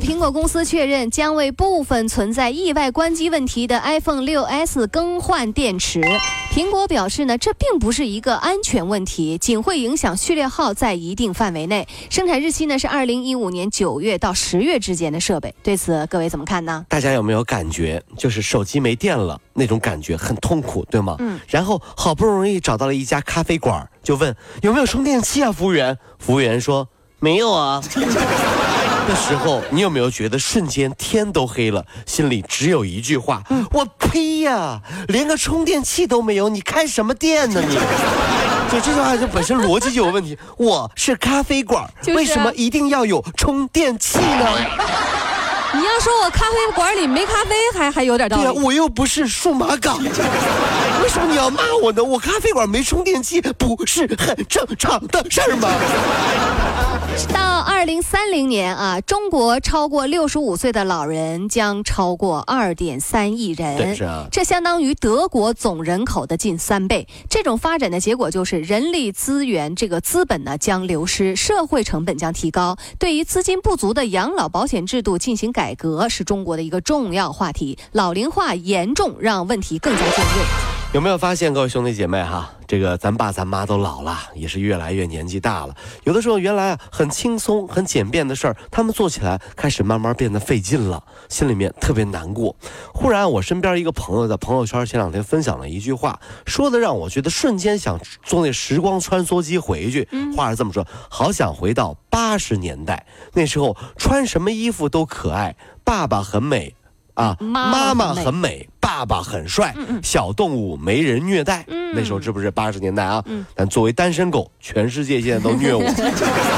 苹果公司确认将为部分存在意外关机问题的 iPhone 6s 更换电池。苹果表示呢，这并不是一个安全问题，仅会影响序列号在一定范围内。生产日期呢是二零一五年九月到十月之间的设备。对此，各位怎么看呢？大家有没有感觉，就是手机没电了那种感觉很痛苦，对吗？嗯。然后好不容易找到了一家咖啡馆，就问有没有充电器啊？服务员，服务员说没有啊。的时候，你有没有觉得瞬间天都黑了？心里只有一句话：我呸呀！连个充电器都没有，你开什么店呢？你，就这句话就本身逻辑就有问题。我是咖啡馆，为什么一定要有充电器呢？你要说我咖啡馆里没咖啡，还还有点道理。对呀，我又不是数码港，为什么你要骂我呢？我咖啡馆没充电器，不是很正常的事儿吗？到二零三零年啊，中国超过六十五岁的老人将超过二点三亿人，这相当于德国总人口的近三倍。这种发展的结果就是人力资源这个资本呢将流失，社会成本将提高。对于资金不足的养老保险制度进行改革，是中国的一个重要话题。老龄化严重，让问题更加尖锐。有没有发现，各位兄弟姐妹哈，这个咱爸咱妈都老了，也是越来越年纪大了。有的时候原来啊很轻松、很简便的事儿，他们做起来开始慢慢变得费劲了，心里面特别难过。忽然，我身边一个朋友在朋友圈前两天分享了一句话，说的让我觉得瞬间想坐那时光穿梭机回去。话是这么说：好想回到八十年代，那时候穿什么衣服都可爱，爸爸很美。啊，妈妈很美，爸爸很帅，小动物没人虐待。那时候是不是八十年代啊？但作为单身狗，全世界现在都虐我，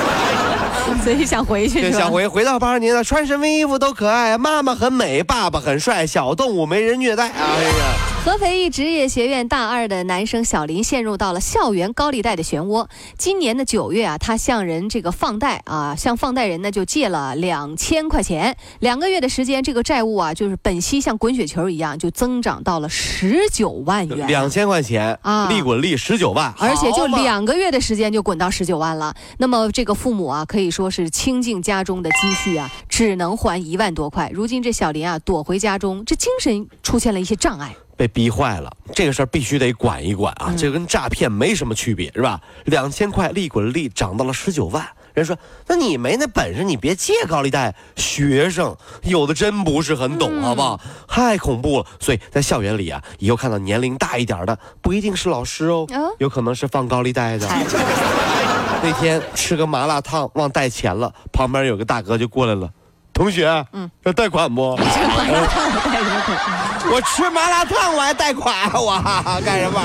所以想回去，想回回到八十年代，穿什么衣服都可爱，妈妈很美，爸爸很帅，小动物没人虐待。哎呀。合肥一职业学院大二的男生小林陷入到了校园高利贷的漩涡。今年的九月啊，他向人这个放贷啊，向放贷人呢就借了两千块钱。两个月的时间，这个债务啊，就是本息像滚雪球一样，就增长到了十九万元。两千块钱啊，利滚利十九万，而且就两个月的时间就滚到十九万了。那么这个父母啊，可以说是倾尽家中的积蓄啊，只能还一万多块。如今这小林啊，躲回家中，这精神出现了一些障碍。被逼坏了，这个事儿必须得管一管啊！这跟诈骗没什么区别，是吧？两千块利滚利涨到了十九万，人说那你没那本事，你别借高利贷。学生有的真不是很懂，好不好？太恐怖了！所以在校园里啊，以后看到年龄大一点的，不一定是老师哦，有可能是放高利贷的。那天吃个麻辣烫忘带钱了，旁边有个大哥就过来了。同学，嗯，要贷款不？我吃麻辣烫我还贷款，我 干什么？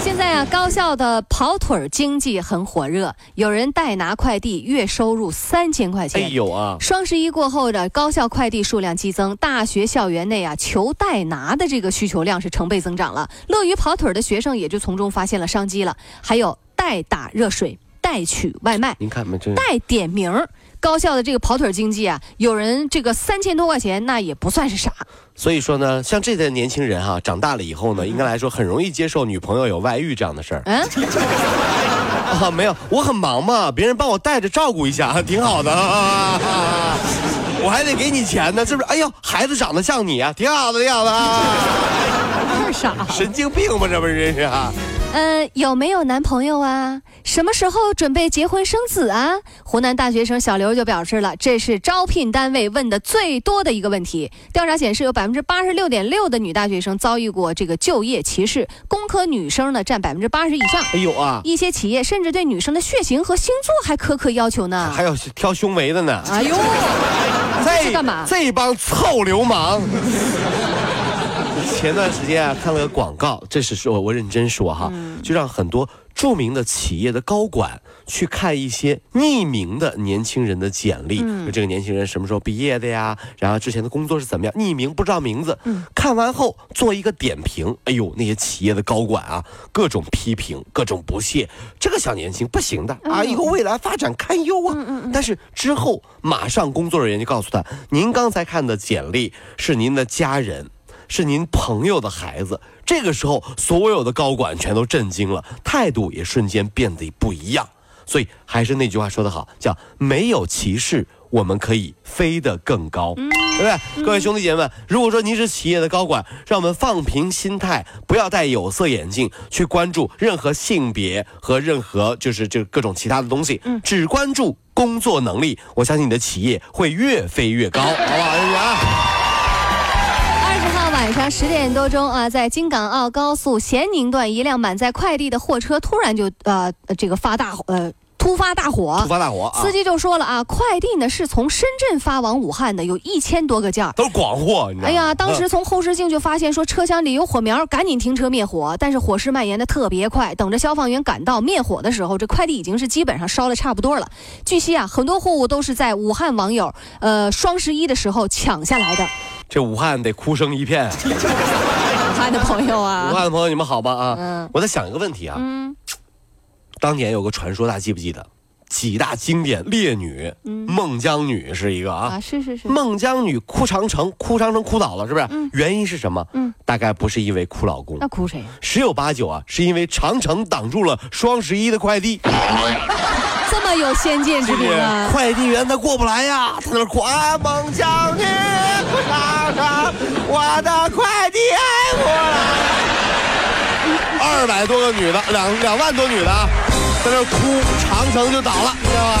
现在啊，高校的跑腿经济很火热，有人代拿快递，月收入三千块钱。哎呦啊！双十一过后的高校快递数量激增，大学校园内啊，求代拿的这个需求量是成倍增长了。乐于跑腿的学生也就从中发现了商机了。还有代打热水、代取外卖，您看代点名。高校的这个跑腿经济啊，有人这个三千多块钱，那也不算是啥。所以说呢，像这代年轻人哈，长大了以后呢，应该来说很容易接受女朋友有外遇这样的事儿。嗯，啊，没有，我很忙嘛，别人帮我带着照顾一下，挺好的。我还得给你钱呢，是不是？哎呦，孩子长得像你啊，挺好的，挺好的。二傻，神经病吗？这不是真是？嗯，有没有男朋友啊？什么时候准备结婚生子啊？湖南大学生小刘就表示了，这是招聘单位问的最多的一个问题。调查显示，有百分之八十六点六的女大学生遭遇过这个就业歧视，工科女生呢占百分之八十以上。哎呦啊！一些企业甚至对女生的血型和星座还苛刻要求呢。还有挑胸围的呢。哎呦，这是干嘛？这帮臭流氓！前段时间啊，看了个广告，这是说我认真说哈，就让很多著名的企业的高管去看一些匿名的年轻人的简历，嗯这个年轻人什么时候毕业的呀？然后之前的工作是怎么样？匿名不知道名字，看完后做一个点评。哎呦，那些企业的高管啊，各种批评，各种不屑，这个小年轻不行的啊，以后未来发展堪忧啊。但是之后马上工作人员就告诉他，您刚才看的简历是您的家人。是您朋友的孩子，这个时候所有的高管全都震惊了，态度也瞬间变得不一样。所以还是那句话说得好，叫没有歧视，我们可以飞得更高，对不对？各位兄弟姐妹们，如果说您是企业的高管，让我们放平心态，不要戴有色眼镜去关注任何性别和任何就是这各种其他的东西，只关注工作能力，我相信你的企业会越飞越高，好不好？兄弟啊！晚上十点多钟啊，在京港澳高速咸宁段，一辆满载快递的货车突然就呃这个发大呃突发大火，突发大火，司机就说了啊，快递呢是从深圳发往武汉的，有一千多个件儿，都是广货。哎呀，当时从后视镜就发现说车厢里有火苗，赶紧停车灭火，但是火势蔓延的特别快，等着消防员赶到灭火的时候，这快递已经是基本上烧的差不多了。据悉啊，很多货物都是在武汉网友呃双十一的时候抢下来的。这武汉得哭声一片。武汉的朋友啊，武汉的朋友你们好吧啊？嗯。我在想一个问题啊。嗯。当年有个传说，大家记不记得？几大经典烈女，孟姜女是一个啊。啊，是是是。孟姜女哭长城，哭长城哭倒了，是不是？嗯。原因是什么？嗯。大概不是因为哭老公。那哭谁？十有八九啊，是因为长城挡住了双十一的快递。这么有先见之明啊！快递员他过不来呀，他那哭啊，孟姜女哭长城，我的快递过来。二百多个女的，两两万多女的，在那哭，长城就倒了，知道吧？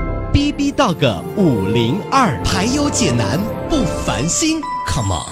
B B Dog 五零二排忧解难不烦心，Come on。